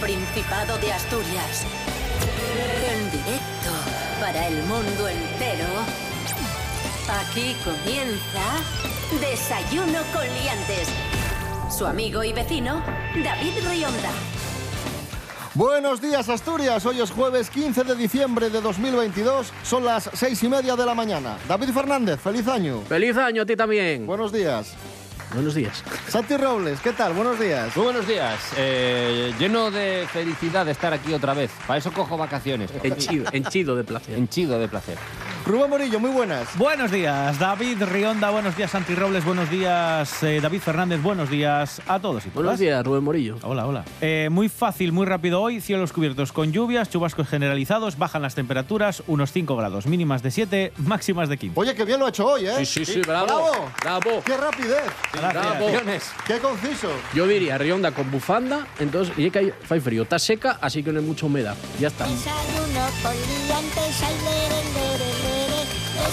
Principado de Asturias. En directo para el mundo entero. Aquí comienza Desayuno con Liantes. Su amigo y vecino, David Rionda. Buenos días Asturias, hoy es jueves 15 de diciembre de 2022, son las seis y media de la mañana. David Fernández, feliz año. Feliz año a ti también. Buenos días. Buenos días. Santi Robles, ¿qué tal? Buenos días. Muy buenos días. Eh, lleno de felicidad de estar aquí otra vez. Para eso cojo vacaciones. Henchido, henchido de placer. Henchido de placer. Rubén Morillo, muy buenas. Buenos días, David Rionda, buenos días, Santi Robles, buenos días, eh, David Fernández, buenos días a todos y todas. Buenos días, Rubén Morillo. Hola, hola. Eh, muy fácil, muy rápido hoy, cielos cubiertos con lluvias, chubascos generalizados, bajan las temperaturas, unos 5 grados, mínimas de 7, máximas de 15. Oye, qué bien lo ha hecho hoy, ¿eh? Sí, sí, sí, bravo. ¡Bravo! Bravo. ¡Qué rapidez! Bravo. ¡Qué conciso! Yo diría Rionda con bufanda, entonces, y que hay, frío, está seca, así que no hay mucha humedad. Ya está. Desayuno con liantes, lere.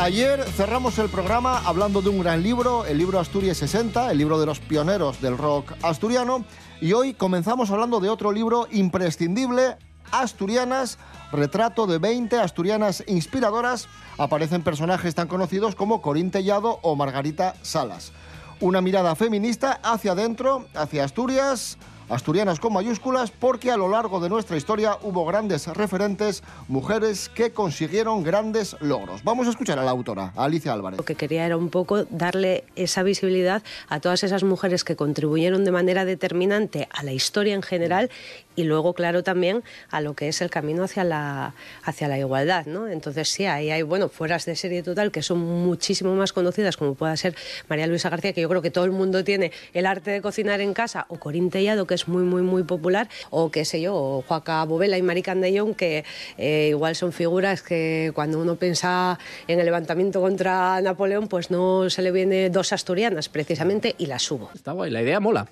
Ayer cerramos el programa hablando de un gran libro, el libro Asturias 60, el libro de los pioneros del rock asturiano, y hoy comenzamos hablando de otro libro imprescindible, Asturianas, retrato de 20 asturianas inspiradoras, aparecen personajes tan conocidos como Corín Tellado o Margarita Salas. Una mirada feminista hacia adentro, hacia Asturias, asturianas con mayúsculas, porque a lo largo de nuestra historia hubo grandes referentes, mujeres que consiguieron grandes logros. Vamos a escuchar a la autora, Alicia Álvarez. Lo que quería era un poco darle esa visibilidad a todas esas mujeres que contribuyeron de manera determinante a la historia en general y luego, claro, también a lo que es el camino hacia la, hacia la igualdad. ¿no? Entonces, sí, ahí hay, bueno, fueras de serie total que son muchísimo más conocidas, como pueda ser María Luisa García, que yo creo que todo el mundo tiene el arte de cocinar en casa, o Corín Tellado, que es muy, muy, muy popular, o qué sé yo, o Joaca Bovela y Mari Candellón, que eh, igual son figuras que cuando uno piensa en el levantamiento contra Napoleón, pues no se le viene dos asturianas precisamente y las subo. Está guay, la idea mola.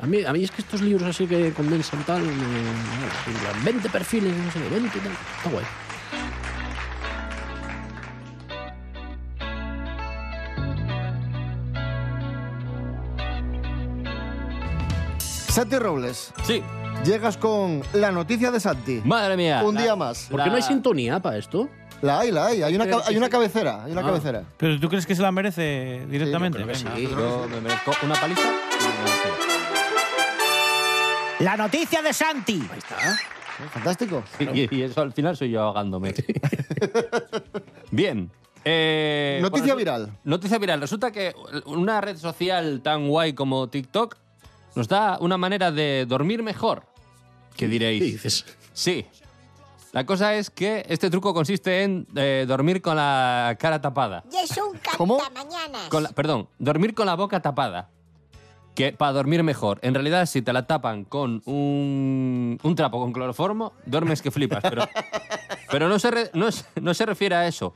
A mí, a mí es que estos libros así que condensan tal, me- me- 20 perfiles, no sé, 20 y tal. Está guay. Santi Robles, Sí. llegas con la noticia de Santi. Madre mía. Un La- día más. ¿Por qué no hay sintonía para esto? La hay, la hay. Hay una, ca- hay una cabecera. Hay una Ah. cabecera. ¿Pero tú crees que se la merece directamente? creo que Venga. Sí. Yo me merezco una paliza. La noticia de Santi. Ahí está. Fantástico. Y, y eso al final soy yo ahogándome. Bien. eh, Noticia bueno, viral. Noticia viral. Resulta que una red social tan guay como TikTok nos da una manera de dormir mejor. ¿Qué diréis? ¿Qué dices? Sí. La cosa es que este truco consiste en eh, dormir con la cara tapada. Y es un ¿Cómo? cantamañanas. Con la- perdón, dormir con la boca tapada. Que para dormir mejor. En realidad, si te la tapan con un, un trapo con cloroformo, duermes que flipas. Pero, pero no, se re- no, no se refiere a eso.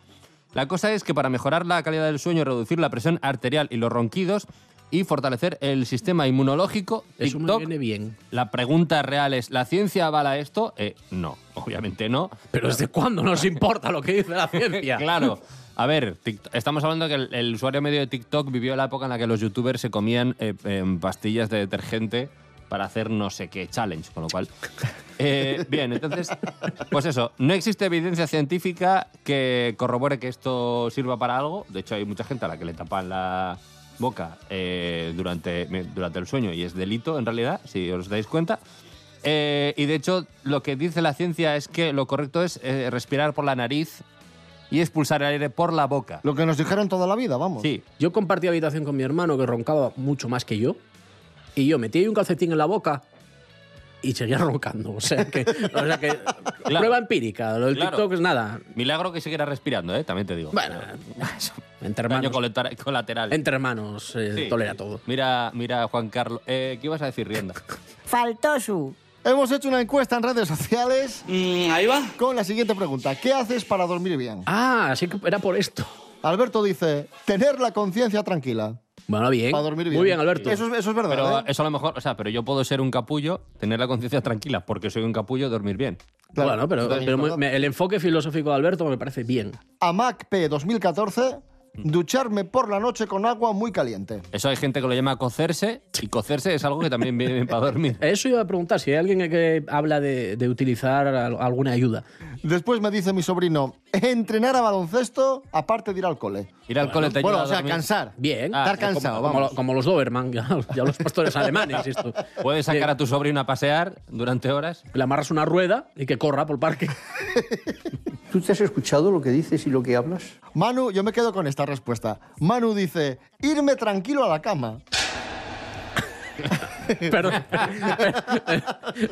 La cosa es que para mejorar la calidad del sueño, reducir la presión arterial y los ronquidos y fortalecer el sistema inmunológico, Eso me TikTok, viene bien. la pregunta real es, ¿la ciencia avala esto? Eh, no, obviamente no. Pero ¿desde cuándo nos importa lo que dice la ciencia? Claro. A ver, estamos hablando que el, el usuario medio de TikTok vivió la época en la que los youtubers se comían eh, em, pastillas de detergente para hacer no sé qué challenge, con lo cual... Eh, bien, entonces, pues eso, no existe evidencia científica que corrobore que esto sirva para algo. De hecho, hay mucha gente a la que le tapan la boca eh, durante, durante el sueño y es delito, en realidad, si os dais cuenta. Eh, y de hecho, lo que dice la ciencia es que lo correcto es eh, respirar por la nariz y expulsar el aire por la boca. Lo que nos dijeron toda la vida, vamos. Sí, Yo compartí habitación con mi hermano que roncaba mucho más que yo. Y yo metí ahí un calcetín en la boca y seguía roncando. O sea que, o sea que prueba empírica. Lo del Claro. TikTok es nada. milagro que siguiera respirando, ¿eh? también te digo. Bueno, entre Daño hermanos, coleta- colateral. entre hermanos eh, Sí. tolera todo. Mira, mira, Juan Carlos. Eh, ¿Qué ibas a decir, Rienda? Faltó su. Hemos hecho una encuesta en redes sociales Mm, ahí va. con la siguiente pregunta. ¿Qué haces para dormir bien? Ah, así que era por esto. Alberto dice, tener la conciencia tranquila. Bueno, bien. Para dormir bien. Muy bien, Alberto. Eso es, eso es verdad. Pero ¿eh? eso a lo mejor, o sea, pero yo puedo ser un capullo, tener la conciencia tranquila, porque soy un capullo, dormir bien. Claro, bueno, pero, muy- me- el enfoque filosófico de Alberto me parece bien. AMACP 2014, ducharme por la noche con agua muy caliente. Eso hay gente que lo llama cocerse, y cocerse es algo que también viene bien para dormir. Eso iba a preguntar, si hay alguien que habla de, de utilizar al- alguna ayuda. Después me dice mi sobrino, entrenar a baloncesto aparte de ir al cole. Ir al cole te Bueno, ayuda o sea, a dormir. cansar. Bien. Ah, Estar como- cansado, como, vamos. lo- como los Doberman, ya, ya los pastores alemanes, esto. Puedes sacar a tu sobrino a pasear durante horas. Le amarras una rueda y que corra por el parque. ¿Tú te has escuchado lo que dices y lo que hablas? Manu, yo me quedo con esta respuesta. Manu dice, irme tranquilo a la cama. Perdón.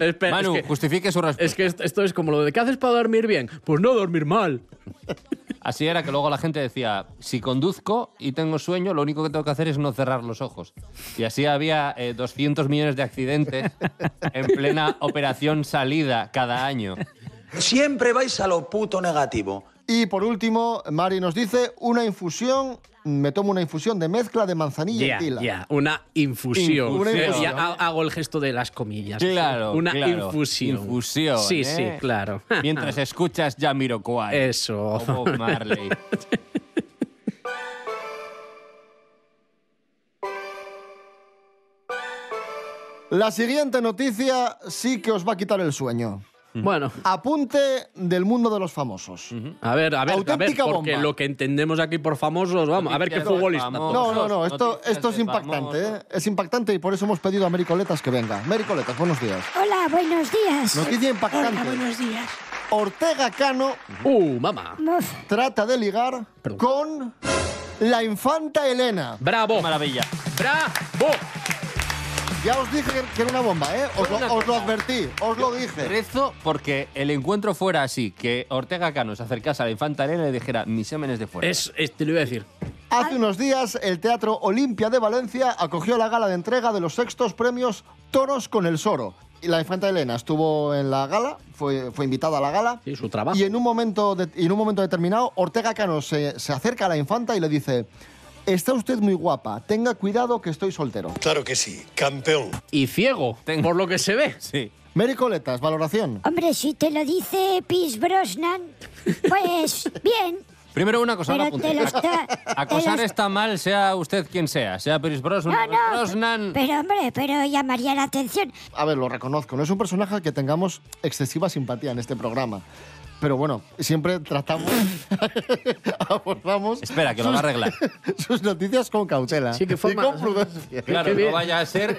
Espera, Manu, es que, justifique su respuesta. es que esto, esto es como lo de ¿qué haces para dormir bien? Pues no dormir mal. Así era que luego la gente decía, si conduzco y tengo sueño, lo único que tengo que hacer es no cerrar los ojos. Y así había eh, 200 millones de accidentes en plena operación salida cada año. Siempre vais a lo puto negativo. Y por último, Mari nos dice, una infusión, me tomo una infusión de mezcla de manzanilla Ya, y tila. ya, una infusión. Una Eh, infusión. ya ha- hago el gesto de las comillas. Claro, Una claro. infusión. Infusión, Sí, ¿eh? sí, claro. Mientras escuchas Jamiroquai. Eso. O Bob Marley. La siguiente noticia sí que os va a quitar el sueño. Bueno, Apunte del mundo de los famosos. a ver, a ver, a ver, Auténtica porque bomba. lo que entendemos aquí por famosos, vamos, a ver qué Noticias de futbolista. famosos. No, no, no, esto, Noticias esto es de impactante, famosos. ¿eh? Es impactante y por eso hemos pedido a Mary Coletas que venga. Mary Coletas, buenos días. Hola, buenos días. Noticia impactante. Hola, buenos días. Ortega Cano Uh, mamá. Trata de ligar Perdón. con la infanta Elena. Bravo. Qué maravilla. Bravo. Ya os dije que- era una bomba, ¿eh? Os lo, os lo advertí, os lo dije. Rezo porque el encuentro fuera así, que Ortega Cano se acercase a la infanta Elena y le dijera, mis semenes de fuera. Es, es- te lo iba a decir. Hace unos días, el Teatro Olimpia de Valencia acogió la gala de entrega de los sextos premios Toros con el Soro. Y la infanta Elena estuvo en la gala, fue, fue invitada a la gala. Sí, su trabajo. Y en un momento, de- y en un momento determinado, Ortega Cano se, se acerca a la infanta y le dice: Está usted muy guapa, tenga cuidado que estoy soltero. Claro que sí, campeón. Y ciego, Tengo- por lo que se ve. Sí. Mary Coletas, valoración. hombre, si te lo dice Pierce Brosnan, pues bien. Primero una cosa, Pero te te Acosar los- está mal, sea usted quien sea, sea Pierce Brosnan, No, no. Brosnan. Pero hombre, pero llamaría la atención. A ver, lo reconozco, no es un personaje al que tengamos excesiva simpatía en este programa. Pero bueno, siempre tratamos, abordamos Espera, que lo va a arreglar. sus noticias con cautela Sí, que y forma- con prudencia. Claro, no vaya a ser,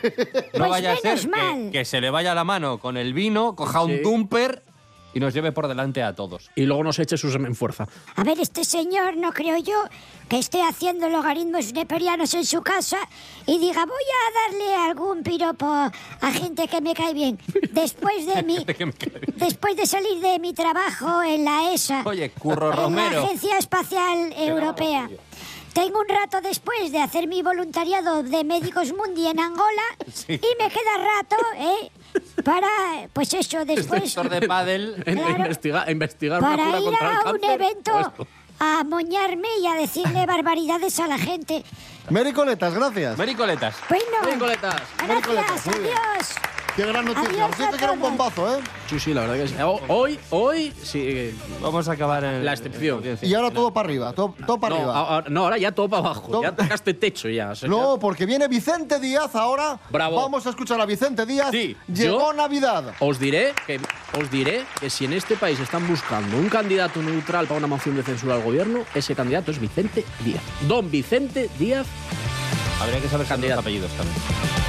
no Pues vaya a ser que, se le vaya la mano con el vino, coja un Sí. dumper y nos lleve por delante a todos. Y luego nos eche su semen fuerza. A ver, este señor, no creo yo, que esté haciendo logaritmos neperianos en su casa y diga, voy a darle algún piropo a gente que me cae bien. Después de mi, después de salir de mi trabajo en la ESA, Oye, Curro en la. Agencia Espacial Europea. Tengo un rato después de hacer mi voluntariado de Médicos Mundi en Angola Sí. y me queda rato, ¿eh? Para, pues eso, después... Sector de pádel. En- Claro. investiga- investigar una para cura ir a un cáncer. Pues evento esto. a moñarme y a decirle barbaridades a la gente. Mary Coletas, gracias. Mericoletas. Bueno, Ven, coletas. Mary Coletas, gracias, bien. adiós. Qué gran noticia. Adiós Os que era un bombazo, ¿eh? Sí, sí, la verdad que sí. O- Hoy, hoy, sí. Vamos a acabar en La excepción. Y ahora todo para arriba, todo, todo para No, arriba. ahora, no, ahora ya todo para abajo. No. Ya tocaste techo ya. o sea, No, porque viene Vicente Díaz ahora. Bravo. Vamos a escuchar a Vicente Díaz. Sí, Llegó yo- Navidad. Os diré que os diré que si en este país están buscando un candidato neutral para una moción de censura al gobierno, ese candidato es Vicente Díaz. Don Vicente Díaz. Habría que saber candidatos Candidato. apellidos también.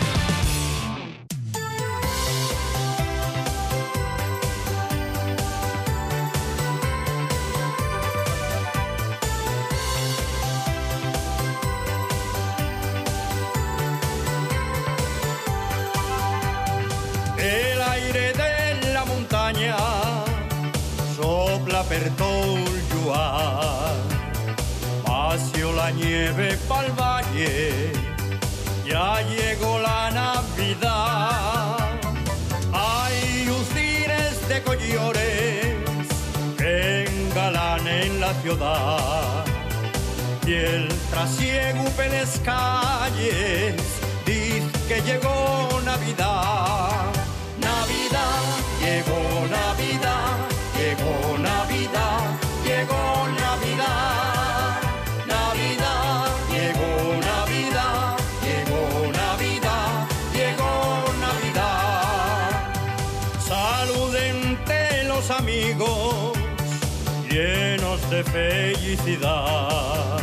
Felicidad.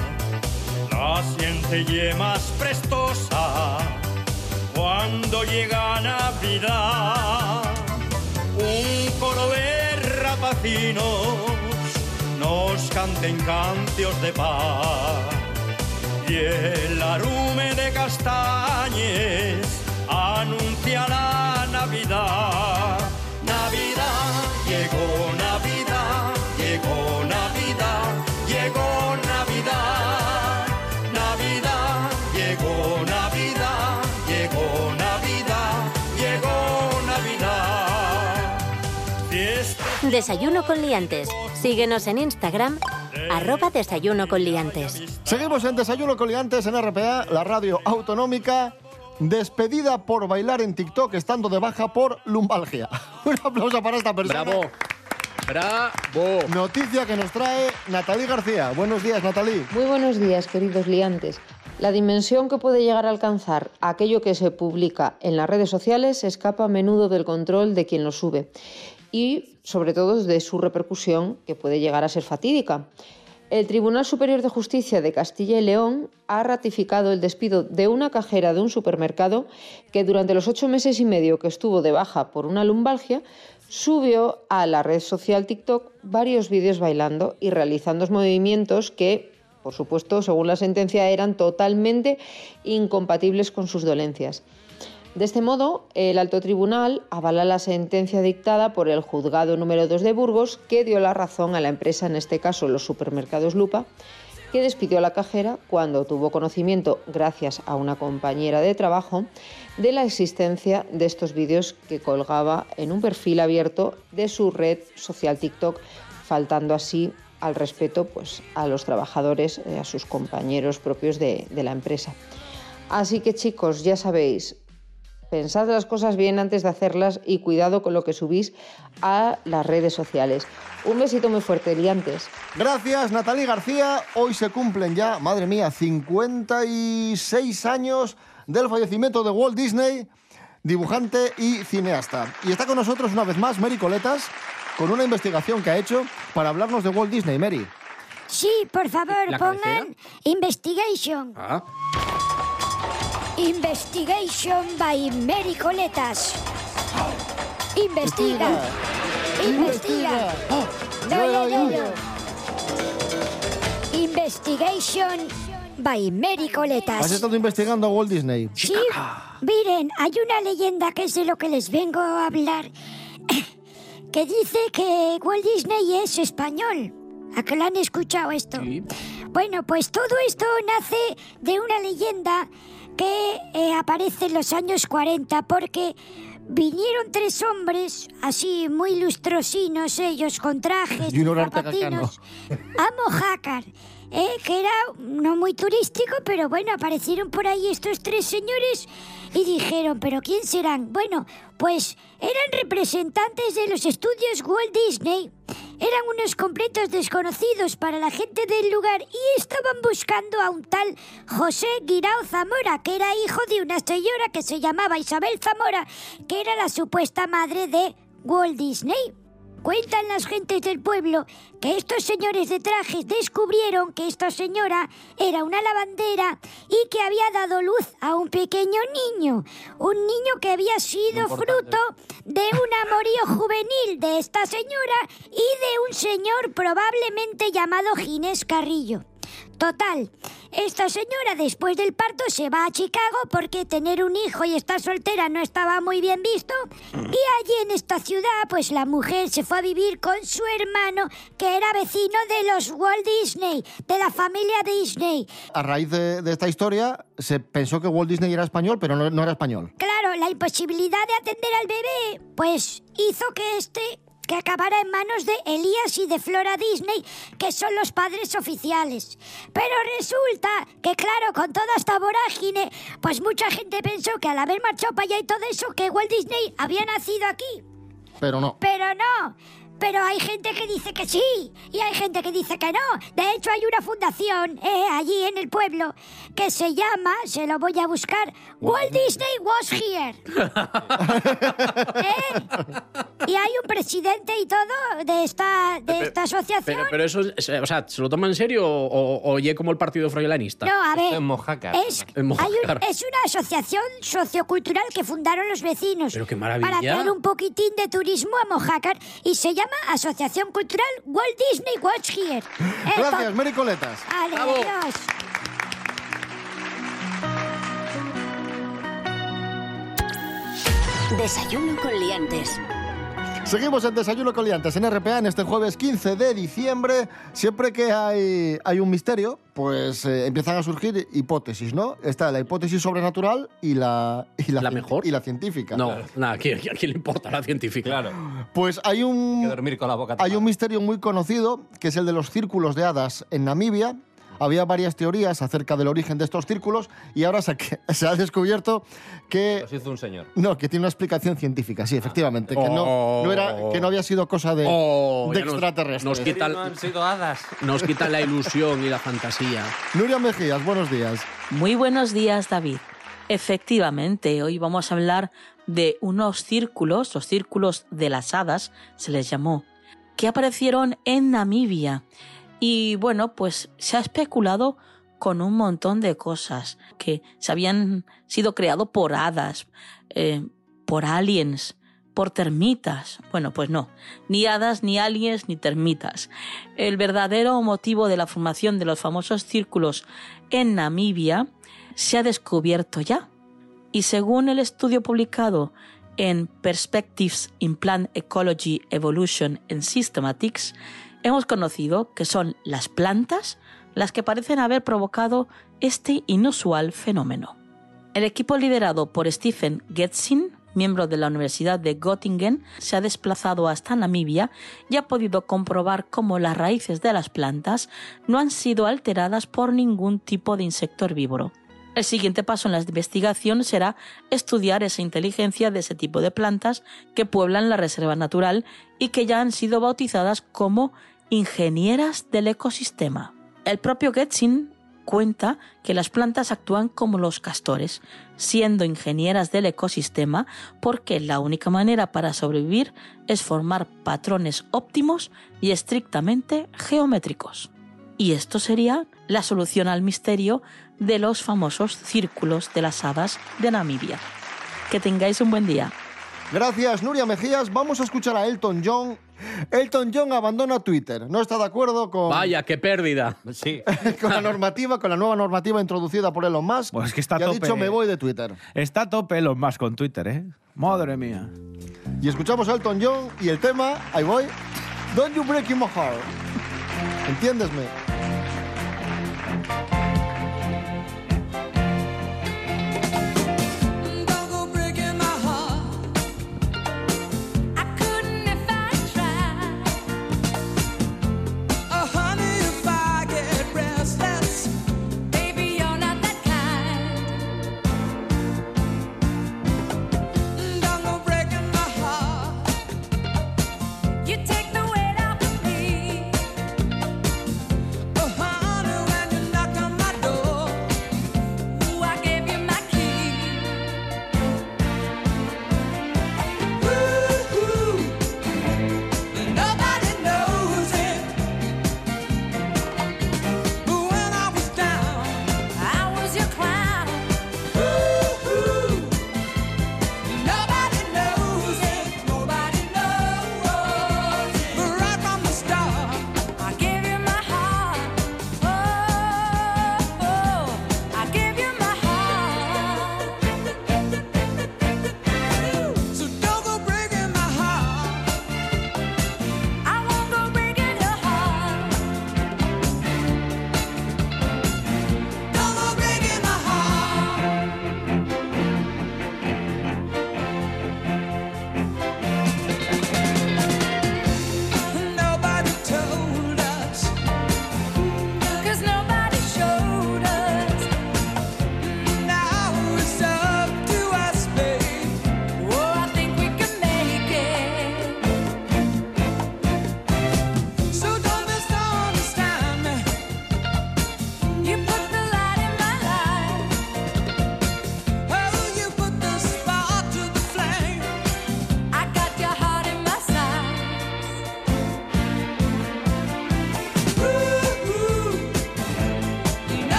La siente más prestosa cuando llega Navidad. Un coro de rapacinos nos canten cantios de paz. Y el arume de castañes anuncia la. Navidad, Desayuno con liantes. Síguenos en Instagram, arroba desayuno con liantes. Seguimos en Desayuno Coliantes en RPA, la radio autonómica. Despedida por bailar en TikTok estando de baja por lumbalgia. Un aplauso para esta persona. Bravo. Bravo. Noticia que nos trae Natalí García. Buenos días, Natalí. Muy buenos días, queridos liantes. La dimensión que puede llegar a alcanzar aquello que se publica en las redes sociales escapa a menudo del control de quien lo sube y, sobre todo, de su repercusión, que puede llegar a ser fatídica. El Tribunal Superior de Justicia de Castilla y León ha ratificado el despido de una cajera de un supermercado que durante los ocho meses y medio que estuvo de baja por una lumbalgia subió a la red social TikTok varios vídeos bailando y realizando movimientos que, por supuesto, según la sentencia, eran totalmente incompatibles con sus dolencias. De este modo, el alto tribunal avala la sentencia dictada por el juzgado número 2 de Burgos, que dio la razón a la empresa, en este caso los supermercados Lupa, que despidió a la cajera cuando tuvo conocimiento, gracias a una compañera de trabajo, de la existencia de estos vídeos que colgaba en un perfil abierto de su red social TikTok, faltando así al respeto pues, a los trabajadores, eh, a sus compañeros propios de, de la empresa. Así que chicos, ya sabéis, Pensad las cosas bien antes de hacerlas y cuidado con lo que subís a las redes sociales. Un besito muy fuerte, liantes. Gracias, Natalí García. Hoy se cumplen ya, madre mía, 56 años del fallecimiento de Walt Disney, dibujante y cineasta. Y está con nosotros una vez más Mary Coletas con una investigación que ha hecho para hablarnos de Walt Disney. Mary. Sí, por favor, ¿La pongan cabecera? Investigation. Ah. Investigation by Mary Coletas. Investiga. Investiga. No, no, no, no. Investigation by Mary ¿Has estado investigando a Walt Disney? Sí, miren, hay una leyenda que es de lo que les vengo a hablar, que dice que Walt Disney es español. ¿A que lo han escuchado esto? Bueno, pues todo esto nace de una leyenda que eh, aparece en los años 40 porque vinieron tres hombres, así muy lustrosinos ellos, con trajes, Y zapatinos, a Mojácar, eh, que era no muy turístico, pero bueno, aparecieron por ahí estos tres señores y dijeron, ¿pero quién serán? Bueno, pues eran representantes de los estudios Walt Disney. Eran unos completos desconocidos para la gente del lugar y estaban buscando a un tal José Guirao Zamora, que era hijo de una señora que se llamaba Isabel Zamora, que era la supuesta madre de Walt Disney. Cuentan las gentes del pueblo que estos señores de trajes descubrieron que esta señora era una lavandera y que había dado luz a un pequeño niño. Un niño que había sido fruto de un amorío juvenil de esta señora y de un señor probablemente llamado Ginés Carrillo. Total, esta señora después del parto se va a Chicago porque tener un hijo y estar soltera no estaba muy bien visto. Y allí en esta ciudad, pues la mujer se fue a vivir con su hermano, que era vecino de los Walt Disney, de la familia Disney. A raíz de, de esta historia, se pensó que Walt Disney era español, pero no, no era español. Claro, la imposibilidad de atender al bebé, pues hizo que este que acabara en manos de Elías y de Flora Disney, que son los padres oficiales. Pero resulta que, claro, con toda esta vorágine, pues mucha gente pensó que al haber marchado para allá y todo eso, que Walt Disney había nacido aquí. Pero no. Pero no. Pero hay gente que dice que sí y hay gente que dice que no. De hecho, hay una fundación eh, allí en el pueblo que se llama, se lo voy a buscar, Walt Disney Was Here. ¿Eh? Y hay un presidente y todo de esta, de esta asociación. Pero, pero eso, es- o sea, ¿se lo toma en serio o, oye como el partido freulanista? No, a ver. En Mojácar. Es, En Mojácar. hay un- es una asociación sociocultural que fundaron los vecinos. Pero qué maravilla. Para traer un poquitín de turismo a Mojácar y se llama Asociación Cultural Walt Disney Watch Here. Eh, Gracias, con- Mary Coletas. Vale, adiós. Desayuno con liantes. Seguimos en Desayuno con Liantes en RPA en este jueves 15 de diciembre. Siempre que hay, hay un misterio, pues eh, empiezan a surgir hipótesis, ¿no? Está la hipótesis sobrenatural y la, y la, ¿La cien- mejor? Y la científica. No, nada, ¿a quién, a quién le importa la científica? Claro. Pues hay Que un, dormir con la boca hay tapada. un misterio muy conocido, que es el de los círculos de hadas en Namibia. Había varias teorías acerca del origen de estos círculos y ahora se, se ha descubierto que Los hizo un señor. No, que tiene una explicación científica, sí, efectivamente. Que, no, Oh. no era, que no había sido cosa de, Oh, de ya nos- extraterrestres. nos quitan- No han sido hadas. Nos quitan la ilusión y la fantasía. Nuria Mejías, buenos días. Muy buenos días, David. Efectivamente, hoy vamos a hablar de unos círculos, los círculos de las hadas, se les llamó, que aparecieron en Namibia. Y bueno, pues se ha especulado con un montón de cosas que se habían sido creados por hadas, eh, por aliens, por termitas. Bueno, pues no, ni hadas, ni aliens, ni termitas. El verdadero motivo de la formación de los famosos círculos en Namibia se ha descubierto ya. Y según el estudio publicado en Perspectives in Plant Ecology, Evolution and Systematics, hemos conocido que son las plantas las que parecen haber provocado este inusual fenómeno. El equipo liderado por Stephen Getzin, miembro de la Universidad de Göttingen, se ha desplazado hasta Namibia y ha podido comprobar cómo las raíces de las plantas no han sido alteradas por ningún tipo de insecto herbívoro. El siguiente paso en la investigación será estudiar esa inteligencia de ese tipo de plantas que pueblan la reserva natural y que ya han sido bautizadas como ingenieras del ecosistema. El propio Getzin cuenta que las plantas actúan como los castores, siendo ingenieras del ecosistema porque la única manera para sobrevivir es formar patrones óptimos y estrictamente geométricos. Y esto sería la solución al misterio de los famosos círculos de las hadas de Namibia. Que tengáis un buen día. Gracias, Nuria Mejías. Vamos a escuchar a Elton John. Elton John abandona Twitter. No está de acuerdo con, Vaya, qué pérdida. Sí. con la normativa, con la nueva normativa introducida por Elon Musk. Pues es que está a y ha tope. dicho me voy de Twitter. Está a tope los más con Twitter, ¿eh? Madre mía. Y escuchamos a Elton John y el tema, ahí voy, Don't You Break My Heart. Entiéndesme.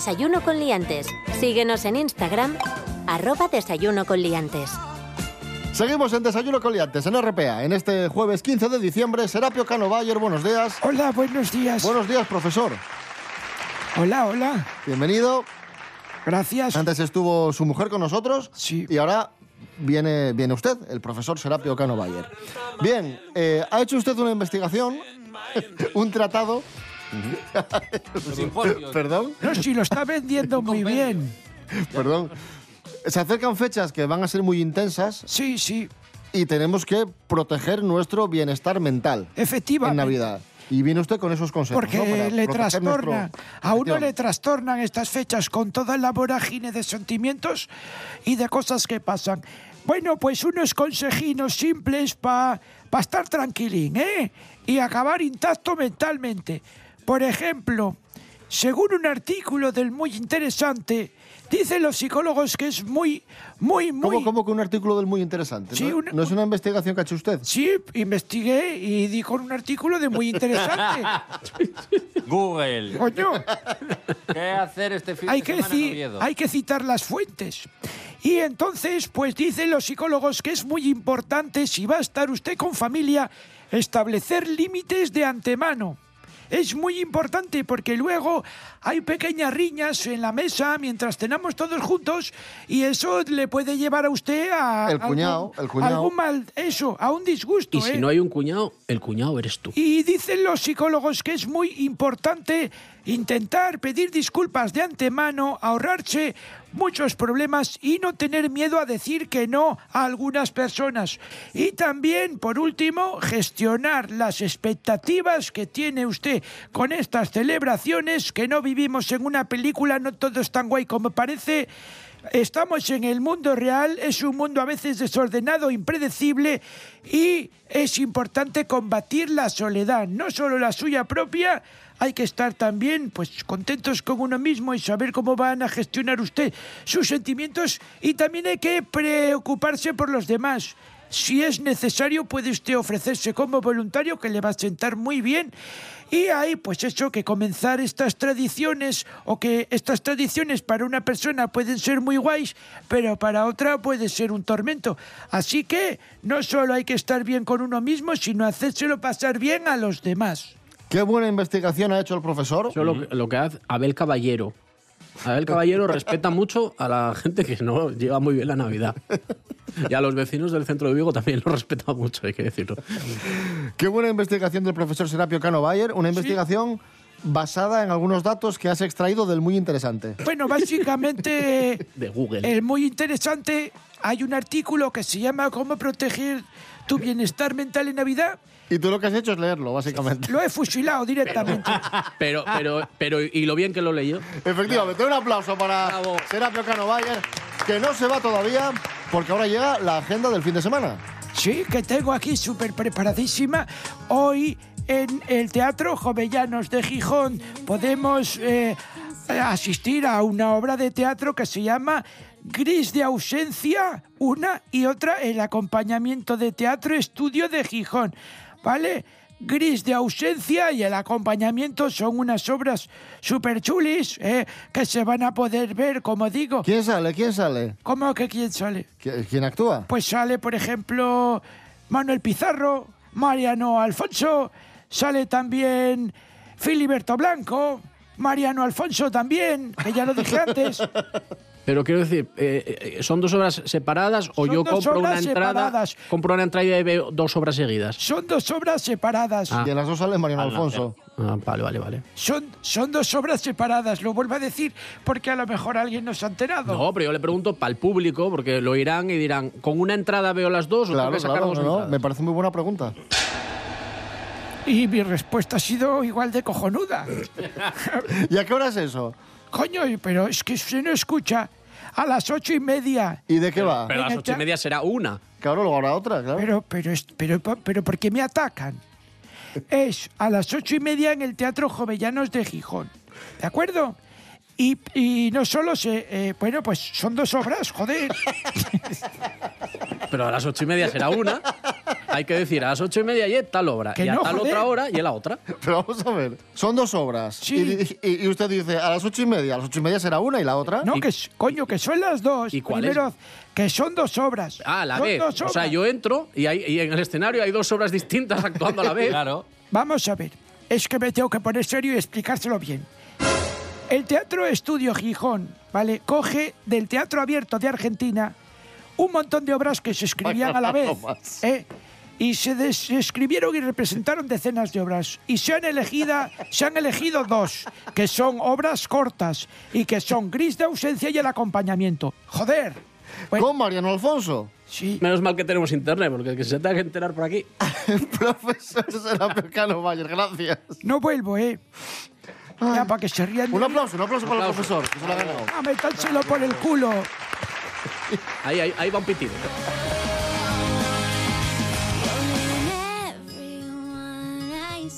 Desayuno con liantes. Síguenos en Instagram, arroba desayuno con liantes. Seguimos en Desayuno con Liantes, en RPA. En este jueves 15 de diciembre, Serapio Cano Bayer, buenos días. Hola, buenos días. Buenos días, profesor. Hola, hola. Bienvenido. Gracias. Antes estuvo su mujer con nosotros. Sí. Y ahora viene, viene usted, el profesor Serapio Cano Bayer. Bien, eh, ha hecho usted una investigación, un tratado. Perdón. No, si lo está vendiendo muy bien. Perdón. Se acercan fechas que van a ser muy intensas. Sí, sí. Y tenemos que proteger nuestro bienestar mental. Efectivamente. En Navidad. Y viene usted con esos consejos. Porque ¿no? Le trastorna. nuestro- A uno le trastornan estas fechas con toda la vorágine de sentimientos y de cosas que pasan. Bueno, pues unos consejinos simples para estar tranquilín, ¿eh? Y acabar intacto mentalmente. Por ejemplo, según un artículo del muy interesante, dicen los psicólogos que es muy, muy, muy... ¿Cómo, cómo que un artículo del muy interesante? Sí, ¿No, una- ¿No es una investigación que ha hecho usted? Sí, investigué y di con un artículo de muy interesante. Google. Coño. ¿Qué hacer este fin hay de que, semana en ci- Oviedo? hay que citar las fuentes. Y entonces, pues dicen los psicólogos que es muy importante, si va a estar usted con familia, establecer límites de antemano. Es muy importante porque luego hay pequeñas riñas en la mesa mientras cenamos todos juntos y eso le puede llevar a usted a El cuñado, algún, el cuñado. algún mal, eso, a un disgusto. Y si ¿eh? no hay un cuñado, el cuñado eres tú. Y dicen los psicólogos que es muy importante intentar pedir disculpas de antemano, ahorrarse muchos problemas y no tener miedo a decir que no a algunas personas. Y también, por último, gestionar las expectativas que tiene usted con estas celebraciones, que no vivimos en una película, no todo es tan guay como parece. Estamos en el mundo real, es un mundo a veces desordenado, impredecible y es importante combatir la soledad, no solo la suya propia, hay que estar también pues contentos con uno mismo y saber cómo van a gestionar usted sus sentimientos y también hay que preocuparse por los demás. Si es necesario, puede usted ofrecerse como voluntario, que le va a sentar muy bien. Y hay, pues eso, que comenzar estas tradiciones, o que estas tradiciones para una persona pueden ser muy guays, pero para otra puede ser un tormento. Así que no solo hay que estar bien con uno mismo, sino hacérselo pasar bien a los demás. Qué buena investigación ha hecho el profesor. Eso lo, lo que hace Abel Caballero. Abel Caballero respeta mucho a la gente que no lleva muy bien la Navidad. Y a los vecinos del centro de Vigo también lo respeta mucho, hay que decirlo. Qué buena investigación del profesor Serapio Cano Bayer. Una investigación basada en algunos datos que has extraído del muy interesante. Bueno, básicamente, De Google. el muy interesante, hay un artículo que se llama ¿Cómo proteger tu bienestar mental en Navidad? Y tú lo que has hecho es leerlo, básicamente. Lo he fusilado directamente. Pero, pero, pero, y lo bien que lo leyó. Efectivamente, un aplauso para Serapio Cano Bayer, que no se va todavía, porque ahora llega la agenda del fin de semana. Sí, que tengo aquí súper preparadísima. Hoy en el Teatro Jovellanos de Gijón podemos eh, asistir a una obra de teatro que se llama Gris de ausencia, una y otra, el acompañamiento de teatro estudio de Gijón. ¿Vale? Gris de ausencia y el acompañamiento son unas obras súper chulis eh, que se van a poder ver, como digo. ¿Quién sale? ¿Quién sale? ¿Cómo que quién sale? ¿Qui- ¿Quién actúa? Pues sale, por ejemplo, Manuel Pizarro, Mariano Alfonso, sale también Filiberto Blanco, Mariano Alfonso también, que ya lo dije antes. Pero quiero decir, eh, eh, ¿son dos obras separadas o Son yo dos compro una obras entrada, separadas. compro una entrada y veo dos obras seguidas? Son dos obras separadas. Ah. Y en las dos sale Mariano Ah, Alfonso. Ah, vale, vale, vale. Son, son dos obras separadas, lo vuelvo a decir, porque a lo mejor alguien no se ha enterado. No, pero yo le pregunto para el público, porque lo irán y dirán, ¿con una entrada veo las dos o tengo Claro, que sacar claro, dos no, no, entradas? me parece muy buena pregunta. Y mi respuesta ha sido igual de cojonuda. ¿Y a qué hora es eso? Coño, pero es que se no escucha. A las ocho y media. ¿Y de qué va? Pero a las ocho y media será una. Claro, luego habrá otra, claro. Pero, pero, es- pero, pero, ¿por qué me atacan? Es a las ocho y media en el Teatro Jovellanos de Gijón. ¿De acuerdo? Y, y no solo se... eh, bueno, pues son dos obras, joder. Pero a las ocho y media será una. hay que decir a las ocho y media y tal obra. Que y a no, tal joder. otra hora y a la otra. Pero vamos a ver, son dos obras. Sí. Y, y- y usted dice, a las ocho y media, a las ocho y media será una y la otra. No, que s- coño, que son las dos. ¿Y cuál Primero, que son dos obras. Ah, a la Son vez. dos O sea, yo entro y, hay, y en el escenario hay dos obras distintas actuando a la vez. Claro. Vamos a ver. Es que me tengo que poner serio y explicárselo bien. El Teatro Estudio Gijón, ¿vale? Coge del Teatro Abierto de Argentina un montón de obras que se escribían a la vez. ¿eh? Y se, des- se escribieron y representaron decenas de obras. Y se han, elegida, se han elegido dos, que son obras cortas y que son Gris de ausencia y el acompañamiento. ¡Joder! ¿Con Mariano Alfonso? Sí. Menos mal que tenemos internet, porque el que se tenga que enterar por aquí. Profesor Serapio Bayer, gracias. No vuelvo, ¿eh? Ya, para que se rían. Un aplauso, un aplauso para el profesor, que se lo ha ganado. Ah, metárselo por el culo. Ahí, ahí, ahí va un pitido. Everyone I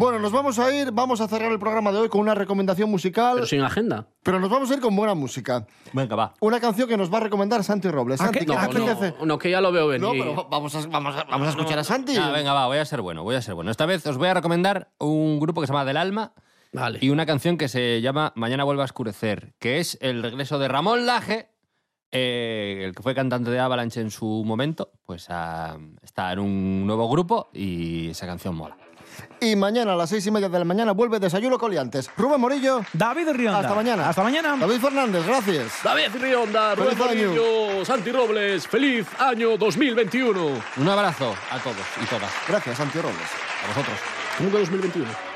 Bueno, nos vamos a ir, vamos a cerrar el programa de hoy con una recomendación musical. Pero sin agenda. Pero nos vamos a ir con buena música. Venga, va. Una canción que nos va a recomendar Santi Robles. ¿A Santi, qué- ¿qué a apetece? No, no, que ya lo veo venir. No, pero vamos a, vamos a- vamos a escuchar a Santi. Ah, venga, va, voy a ser bueno, voy a ser bueno. Esta vez os voy a recomendar un grupo que se llama Del Alma Vale. y una canción que se llama Mañana vuelve a oscurecer, que es el regreso de Ramón Laje, eh, el que fue cantante de Avalanche en su momento, pues ah, está en un nuevo grupo y esa canción mola. Y mañana a las seis y media de la mañana vuelve Desayuno Coliantes. Rubén Morillo. David Rionda. Hasta mañana. Hasta mañana. David Fernández, gracias. David Rionda, Rubén Feliz año. Morillo, Santi Robles, feliz año 2021. Un abrazo a todos y todas. Gracias, Santi Robles. A vosotros. ¿Cómo que 2021? De nuestras